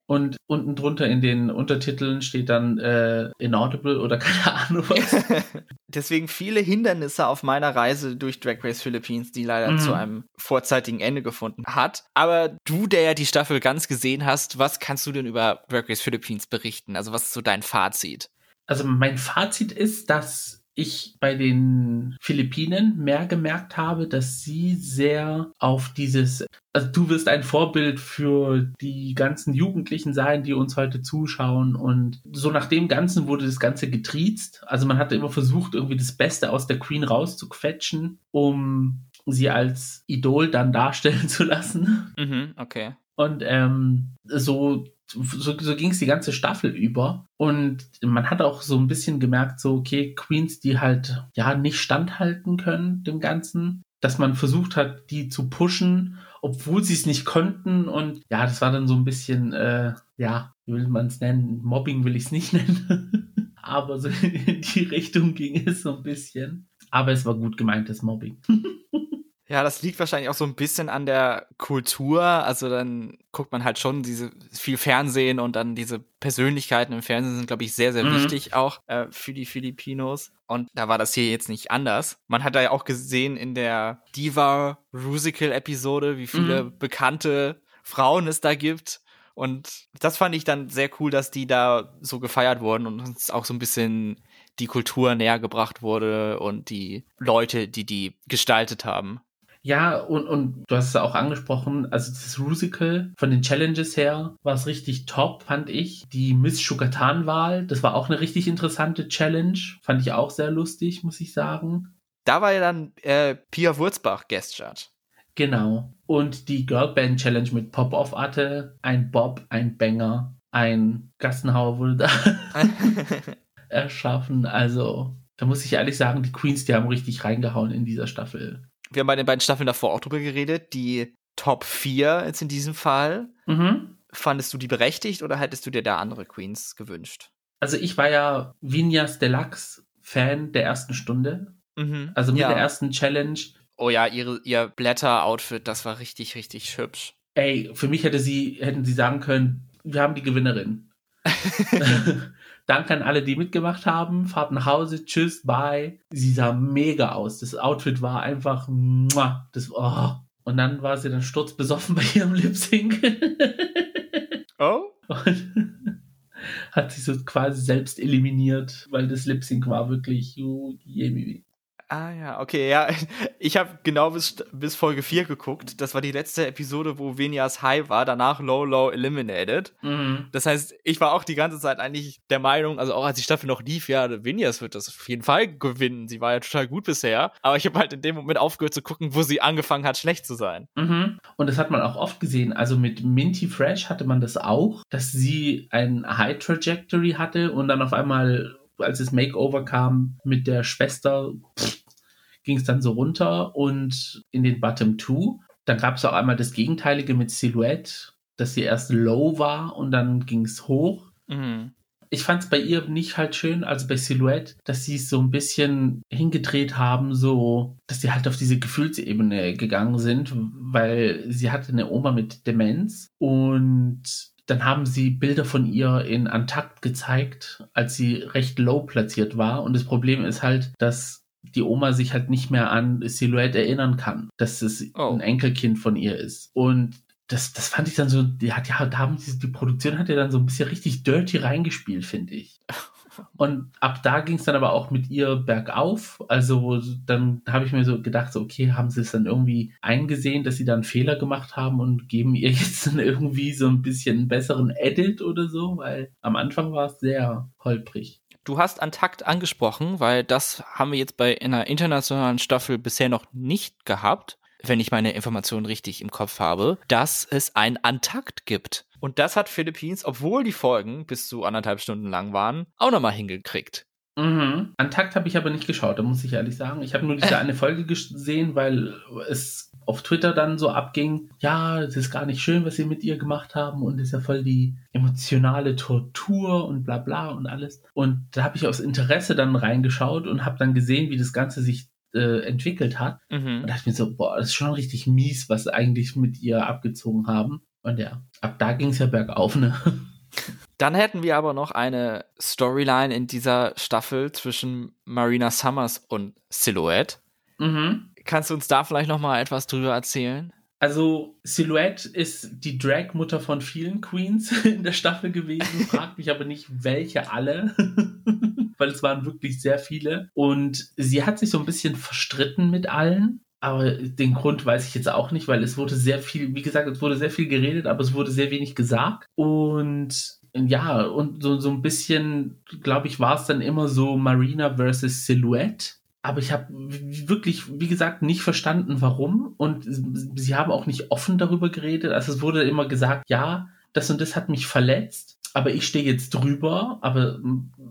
und unten drunter in den Untertiteln steht dann äh, Inaudible oder keine Ahnung was. Deswegen viele Hindernisse auf meiner Reise durch Drag Race Philippines, die leider mhm. zu einem vorzeitigen Ende gefunden hat. Aber du, der ja die Staffel ganz gesehen hast, was kannst du denn über Drag Race Philippines berichten? Also was ist so dein Fazit? Also mein Fazit ist, dass ich bei den Philippinen mehr gemerkt habe, dass sie sehr auf dieses, also du wirst ein Vorbild für die ganzen Jugendlichen sein, die uns heute zuschauen und so nach dem Ganzen wurde das Ganze getriezt. Also man hatte immer versucht, irgendwie das Beste aus der Queen rauszuquetschen, um sie als Idol dann darstellen zu lassen. Mhm, okay. Und ähm, so so, so ging es die ganze Staffel über. Und man hat auch so ein bisschen gemerkt, so, okay, Queens, die halt ja nicht standhalten können dem Ganzen, dass man versucht hat, die zu pushen, obwohl sie es nicht konnten. Und ja, das war dann so ein bisschen, äh, ja, wie will man es nennen? Mobbing will ich es nicht nennen. Aber so in die Richtung ging es so ein bisschen. Aber es war gut gemeintes Mobbing. Ja, das liegt wahrscheinlich auch so ein bisschen an der Kultur. Also dann guckt man halt schon diese viel Fernsehen und dann diese Persönlichkeiten im Fernsehen sind, glaube ich, sehr, sehr mhm. wichtig auch äh, für die Filipinos. Und da war das hier jetzt nicht anders. Man hat da ja auch gesehen in der Diva Rusical Episode, wie viele mhm. bekannte Frauen es da gibt. Und das fand ich dann sehr cool, dass die da so gefeiert wurden und uns auch so ein bisschen die Kultur näher gebracht wurde und die Leute, die die gestaltet haben. Ja, und, und du hast es auch angesprochen, also das Rusical von den Challenges her war es richtig top, fand ich. Die Miss Shukatan-Wahl, das war auch eine richtig interessante Challenge, fand ich auch sehr lustig, muss ich sagen. Da war ja dann äh, Pia Wurzbach Guest Judge. Genau. Und die Girlband Challenge mit Pop-Off Atte, ein Bob, ein Banger, ein Gassenhauer wurde da erschaffen. Also, da muss ich ehrlich sagen, die Queens, die haben richtig reingehauen in dieser Staffel wir haben bei den beiden Staffeln davor auch drüber geredet, die Top 4 jetzt in diesem Fall. Mhm. Fandest du die berechtigt oder hättest du dir da andere Queens gewünscht? Also ich war ja Vinyas Deluxe Fan der ersten Stunde. Mhm. Also mit ja. der ersten Challenge. Oh ja, ihre, ihr Blätter-Outfit, das war richtig, richtig hübsch. Ey, für mich hätte sie, hätten sie sagen können, wir haben die Gewinnerin. Danke an alle, die mitgemacht haben. Fahrt nach Hause. Tschüss, bye. Sie sah mega aus. Das Outfit war einfach, muah, das, oh. Und dann war sie dann sturzbesoffen bei ihrem Lip Sync. oh? Und hat sich so quasi selbst eliminiert, weil das Lip Sync war wirklich, oh, Ah ja, okay, ja. Ich habe genau bis, bis Folge 4 geguckt. Das war die letzte Episode, wo Venias High war, danach Low Low Eliminated. Mhm. Das heißt, ich war auch die ganze Zeit eigentlich der Meinung, also auch als die Staffel noch lief, ja, Venias wird das auf jeden Fall gewinnen. Sie war ja total gut bisher. Aber ich habe halt in dem Moment aufgehört zu gucken, wo sie angefangen hat, schlecht zu sein. Mhm. Und das hat man auch oft gesehen. Also mit Minty Fresh hatte man das auch, dass sie ein High Trajectory hatte und dann auf einmal als das Makeover kam mit der Schwester, ging es dann so runter und in den Bottom Two. Dann gab es auch einmal das Gegenteilige mit Silhouette, dass sie erst low war und dann ging es hoch. Mhm. Ich fand es bei ihr nicht halt schön, also bei Silhouette, dass sie es so ein bisschen hingedreht haben, so, dass sie halt auf diese Gefühlsebene gegangen sind, weil sie hatte eine Oma mit Demenz und dann haben sie Bilder von ihr in Antakt gezeigt, als sie recht low platziert war. Und das Problem ist halt, dass die Oma sich halt nicht mehr an Silhouette erinnern kann, dass es oh. ein Enkelkind von ihr ist. Und das, das fand ich dann so, die hat ja, da haben sie, die Produktion hat ja dann so ein bisschen richtig dirty reingespielt, finde ich. Und ab da ging es dann aber auch mit ihr bergauf. Also dann habe ich mir so gedacht, so, okay, haben sie es dann irgendwie eingesehen, dass sie dann Fehler gemacht haben und geben ihr jetzt dann irgendwie so ein bisschen besseren Edit oder so, weil am Anfang war es sehr holprig. Du hast Antakt angesprochen, weil das haben wir jetzt bei einer internationalen Staffel bisher noch nicht gehabt, wenn ich meine Informationen richtig im Kopf habe, dass es ein Antakt gibt. Und das hat Philippines, obwohl die Folgen bis zu anderthalb Stunden lang waren, auch nochmal hingekriegt. Mhm. Antakt habe ich aber nicht geschaut, da muss ich ehrlich sagen. Ich habe nur diese eine Folge gesehen, weil es auf Twitter dann so abging, ja, es ist gar nicht schön, was sie mit ihr gemacht haben und es ist ja voll die emotionale Tortur und bla bla und alles. Und da habe ich aus Interesse dann reingeschaut und habe dann gesehen, wie das Ganze sich äh, entwickelt hat. Mhm. Und dachte mir so, boah, das ist schon richtig mies, was sie eigentlich mit ihr abgezogen haben. Und ja, ab da ging es ja bergauf, ne? Dann hätten wir aber noch eine Storyline in dieser Staffel zwischen Marina Summers und Silhouette. Mhm. Kannst du uns da vielleicht noch mal etwas drüber erzählen? Also Silhouette ist die Drag-Mutter von vielen Queens in der Staffel gewesen. Fragt mich aber nicht, welche alle, weil es waren wirklich sehr viele. Und sie hat sich so ein bisschen verstritten mit allen. Aber den Grund weiß ich jetzt auch nicht, weil es wurde sehr viel, wie gesagt, es wurde sehr viel geredet, aber es wurde sehr wenig gesagt. Und ja, und so, so ein bisschen, glaube ich, war es dann immer so Marina versus Silhouette aber ich habe wirklich, wie gesagt, nicht verstanden, warum. Und sie haben auch nicht offen darüber geredet. Also es wurde immer gesagt, ja, das und das hat mich verletzt, aber ich stehe jetzt drüber, aber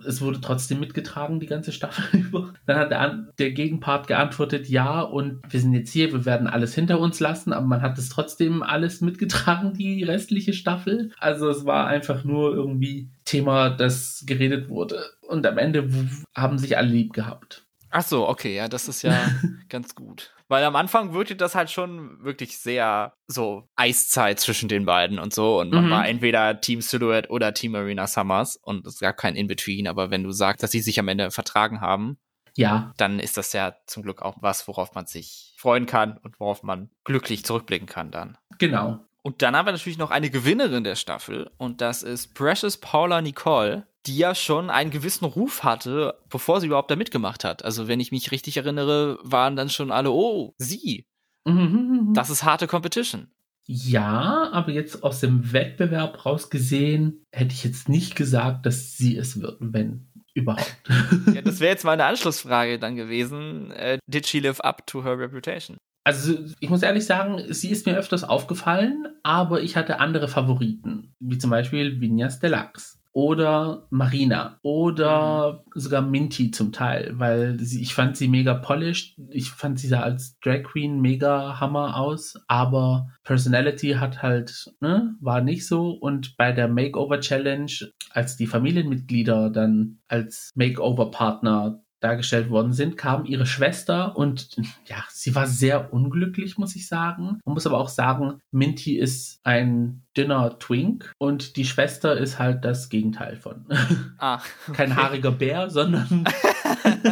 es wurde trotzdem mitgetragen, die ganze Staffel über. Dann hat der, der, Gegenpart geantwortet, ja, und wir sind jetzt hier, wir werden alles hinter uns lassen, aber man hat es trotzdem alles mitgetragen, die restliche Staffel. Also es war einfach nur irgendwie Thema, das geredet wurde. Und am Ende haben sich alle lieb gehabt. Ach so, okay, ja, das ist ja ganz gut. Weil am Anfang wirkte das halt schon wirklich sehr so Eiszeit zwischen den beiden und so. Und man mhm. war entweder Team Silhouette oder Team Arena Summers und es gab kein In-Between. Aber wenn du sagst, dass sie sich am Ende vertragen haben, ja. dann ist das ja zum Glück auch was, worauf man sich freuen kann und worauf man glücklich zurückblicken kann dann. Genau. Und dann haben wir natürlich noch eine Gewinnerin der Staffel und das ist Precious Paula Nicole die ja schon einen gewissen Ruf hatte, bevor sie überhaupt da mitgemacht hat. Also wenn ich mich richtig erinnere, waren dann schon alle, oh, sie. Mhm. Das ist harte Competition. Ja, aber jetzt aus dem Wettbewerb rausgesehen, hätte ich jetzt nicht gesagt, dass sie es wird, wenn überhaupt. ja, das wäre jetzt meine Anschlussfrage dann gewesen. Uh, did she live up to her reputation? Also ich muss ehrlich sagen, sie ist mir öfters aufgefallen, aber ich hatte andere Favoriten, wie zum Beispiel Vinyas Deluxe oder Marina oder mhm. sogar Minty zum Teil, weil sie, ich fand sie mega polished. Ich fand sie sah als Drag Queen mega Hammer aus, aber Personality hat halt, ne, war nicht so. Und bei der Makeover Challenge, als die Familienmitglieder dann als Makeover Partner dargestellt worden sind, kam ihre Schwester und ja, sie war sehr unglücklich, muss ich sagen. Man muss aber auch sagen, Minty ist ein dünner Twink und die Schwester ist halt das Gegenteil von. Ah, okay. Kein haariger Bär, sondern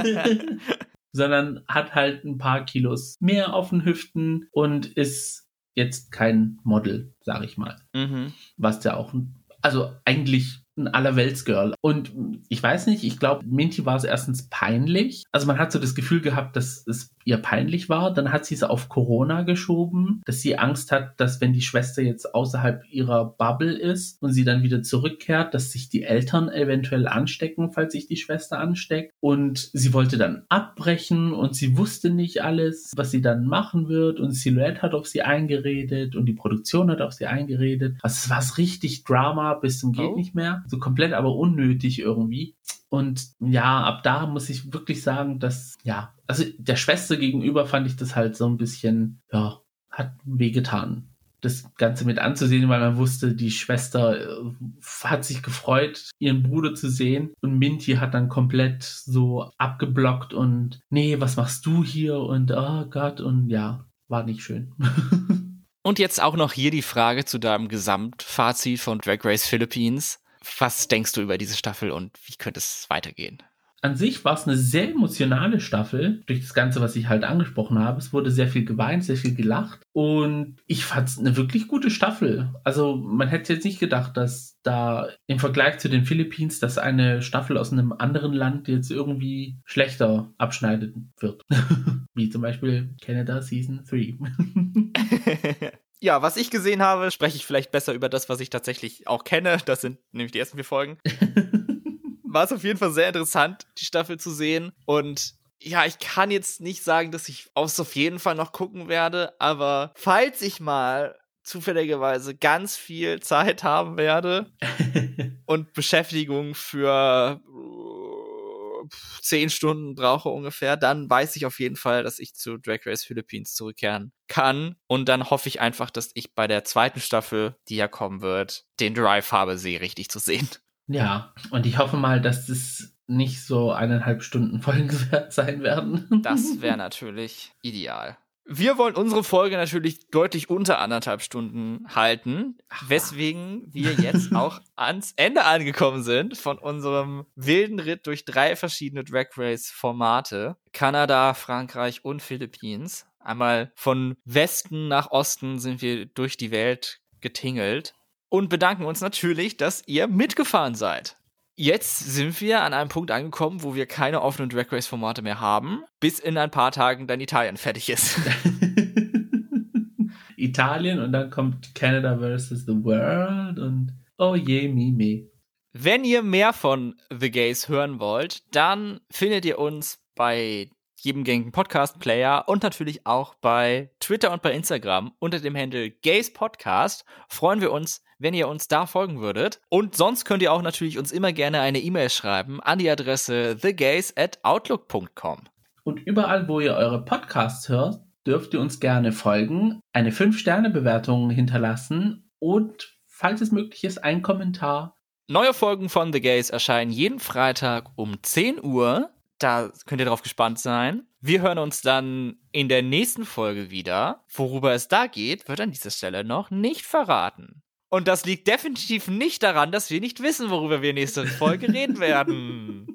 sondern hat halt ein paar Kilos mehr auf den Hüften und ist jetzt kein Model, sag ich mal. Mhm. Was ja auch, also eigentlich ein Allerweltsgirl. Und ich weiß nicht, ich glaube, Minty war es erstens peinlich. Also man hat so das Gefühl gehabt, dass es ihr peinlich war. Dann hat sie es auf Corona geschoben, dass sie Angst hat, dass wenn die Schwester jetzt außerhalb ihrer Bubble ist und sie dann wieder zurückkehrt, dass sich die Eltern eventuell anstecken, falls sich die Schwester ansteckt. Und sie wollte dann abbrechen und sie wusste nicht alles, was sie dann machen wird. Und Silhouette hat auf sie eingeredet und die Produktion hat auf sie eingeredet. Also es war richtig Drama bis zum geht oh. nicht mehr so komplett aber unnötig irgendwie. Und ja, ab da muss ich wirklich sagen, dass, ja, also der Schwester gegenüber fand ich das halt so ein bisschen, ja, hat wehgetan das Ganze mit anzusehen, weil man wusste, die Schwester äh, hat sich gefreut, ihren Bruder zu sehen. Und Minty hat dann komplett so abgeblockt und nee, was machst du hier? Und oh Gott, und ja, war nicht schön. und jetzt auch noch hier die Frage zu deinem Gesamtfazit von Drag Race Philippines. Was denkst du über diese Staffel und wie könnte es weitergehen? an sich war es eine sehr emotionale Staffel, durch das Ganze, was ich halt angesprochen habe. Es wurde sehr viel geweint, sehr viel gelacht. Und ich fand es eine wirklich gute Staffel. Also man hätte jetzt nicht gedacht, dass da im Vergleich zu den Philippinen, dass eine Staffel aus einem anderen Land jetzt irgendwie schlechter abschneiden wird. Wie zum Beispiel Canada Season 3. Ja, was ich gesehen habe, spreche ich vielleicht besser über das, was ich tatsächlich auch kenne. Das sind nämlich die ersten vier Folgen. War es auf jeden Fall sehr interessant, die Staffel zu sehen. Und ja, ich kann jetzt nicht sagen, dass ich es auf jeden Fall noch gucken werde, aber falls ich mal zufälligerweise ganz viel Zeit haben werde und Beschäftigung für zehn Stunden brauche ungefähr, dann weiß ich auf jeden Fall, dass ich zu Drag Race Philippines zurückkehren kann. Und dann hoffe ich einfach, dass ich bei der zweiten Staffel, die ja kommen wird, den Drive habe, sie richtig zu sehen. Ja, und ich hoffe mal, dass das nicht so eineinhalb Stunden Folgen sein werden. Das wäre natürlich ideal. Wir wollen unsere Folge natürlich deutlich unter anderthalb Stunden halten, weswegen wir jetzt auch ans Ende angekommen sind von unserem wilden Ritt durch drei verschiedene Drag Race Formate. Kanada, Frankreich und Philippines. Einmal von Westen nach Osten sind wir durch die Welt getingelt und bedanken uns natürlich, dass ihr mitgefahren seid. Jetzt sind wir an einem Punkt angekommen, wo wir keine offenen Drag Race Formate mehr haben, bis in ein paar Tagen dann Italien fertig ist. Italien und dann kommt Canada versus the World und oh je, mi, mi. Wenn ihr mehr von The Gays hören wollt, dann findet ihr uns bei jedem gängigen Podcast-Player und natürlich auch bei Twitter und bei Instagram unter dem Handle Gays Podcast. Freuen wir uns, wenn ihr uns da folgen würdet. Und sonst könnt ihr auch natürlich uns immer gerne eine E-Mail schreiben an die Adresse thegays at outlook.com. Und überall, wo ihr eure Podcasts hört, dürft ihr uns gerne folgen, eine 5-Sterne-Bewertung hinterlassen und, falls es möglich ist, ein Kommentar. Neue Folgen von The Gays erscheinen jeden Freitag um 10 Uhr. Da könnt ihr drauf gespannt sein. Wir hören uns dann in der nächsten Folge wieder. Worüber es da geht, wird an dieser Stelle noch nicht verraten. Und das liegt definitiv nicht daran, dass wir nicht wissen, worüber wir nächste Folge reden werden.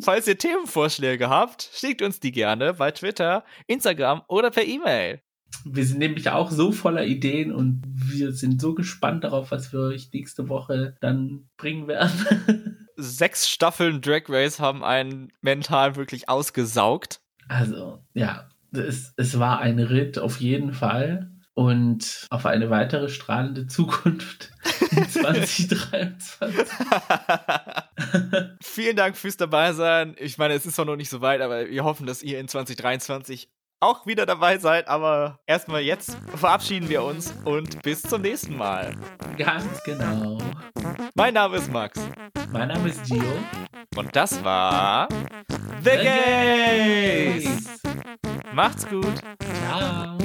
Falls ihr Themenvorschläge habt, schickt uns die gerne bei Twitter, Instagram oder per E-Mail. Wir sind nämlich auch so voller Ideen und wir sind so gespannt darauf, was wir euch nächste Woche dann bringen werden. Sechs Staffeln Drag Race haben einen mental wirklich ausgesaugt. Also, ja, es, es war ein Ritt auf jeden Fall und auf eine weitere strahlende Zukunft in 2023. Vielen Dank fürs dabei sein. Ich meine, es ist zwar noch nicht so weit, aber wir hoffen, dass ihr in 2023 auch wieder dabei seid. Aber erstmal jetzt verabschieden wir uns und bis zum nächsten Mal. Ganz genau. Mein Name ist Max. Mein Name ist Gio. Und das war The, The Gays. Macht's gut. Ciao.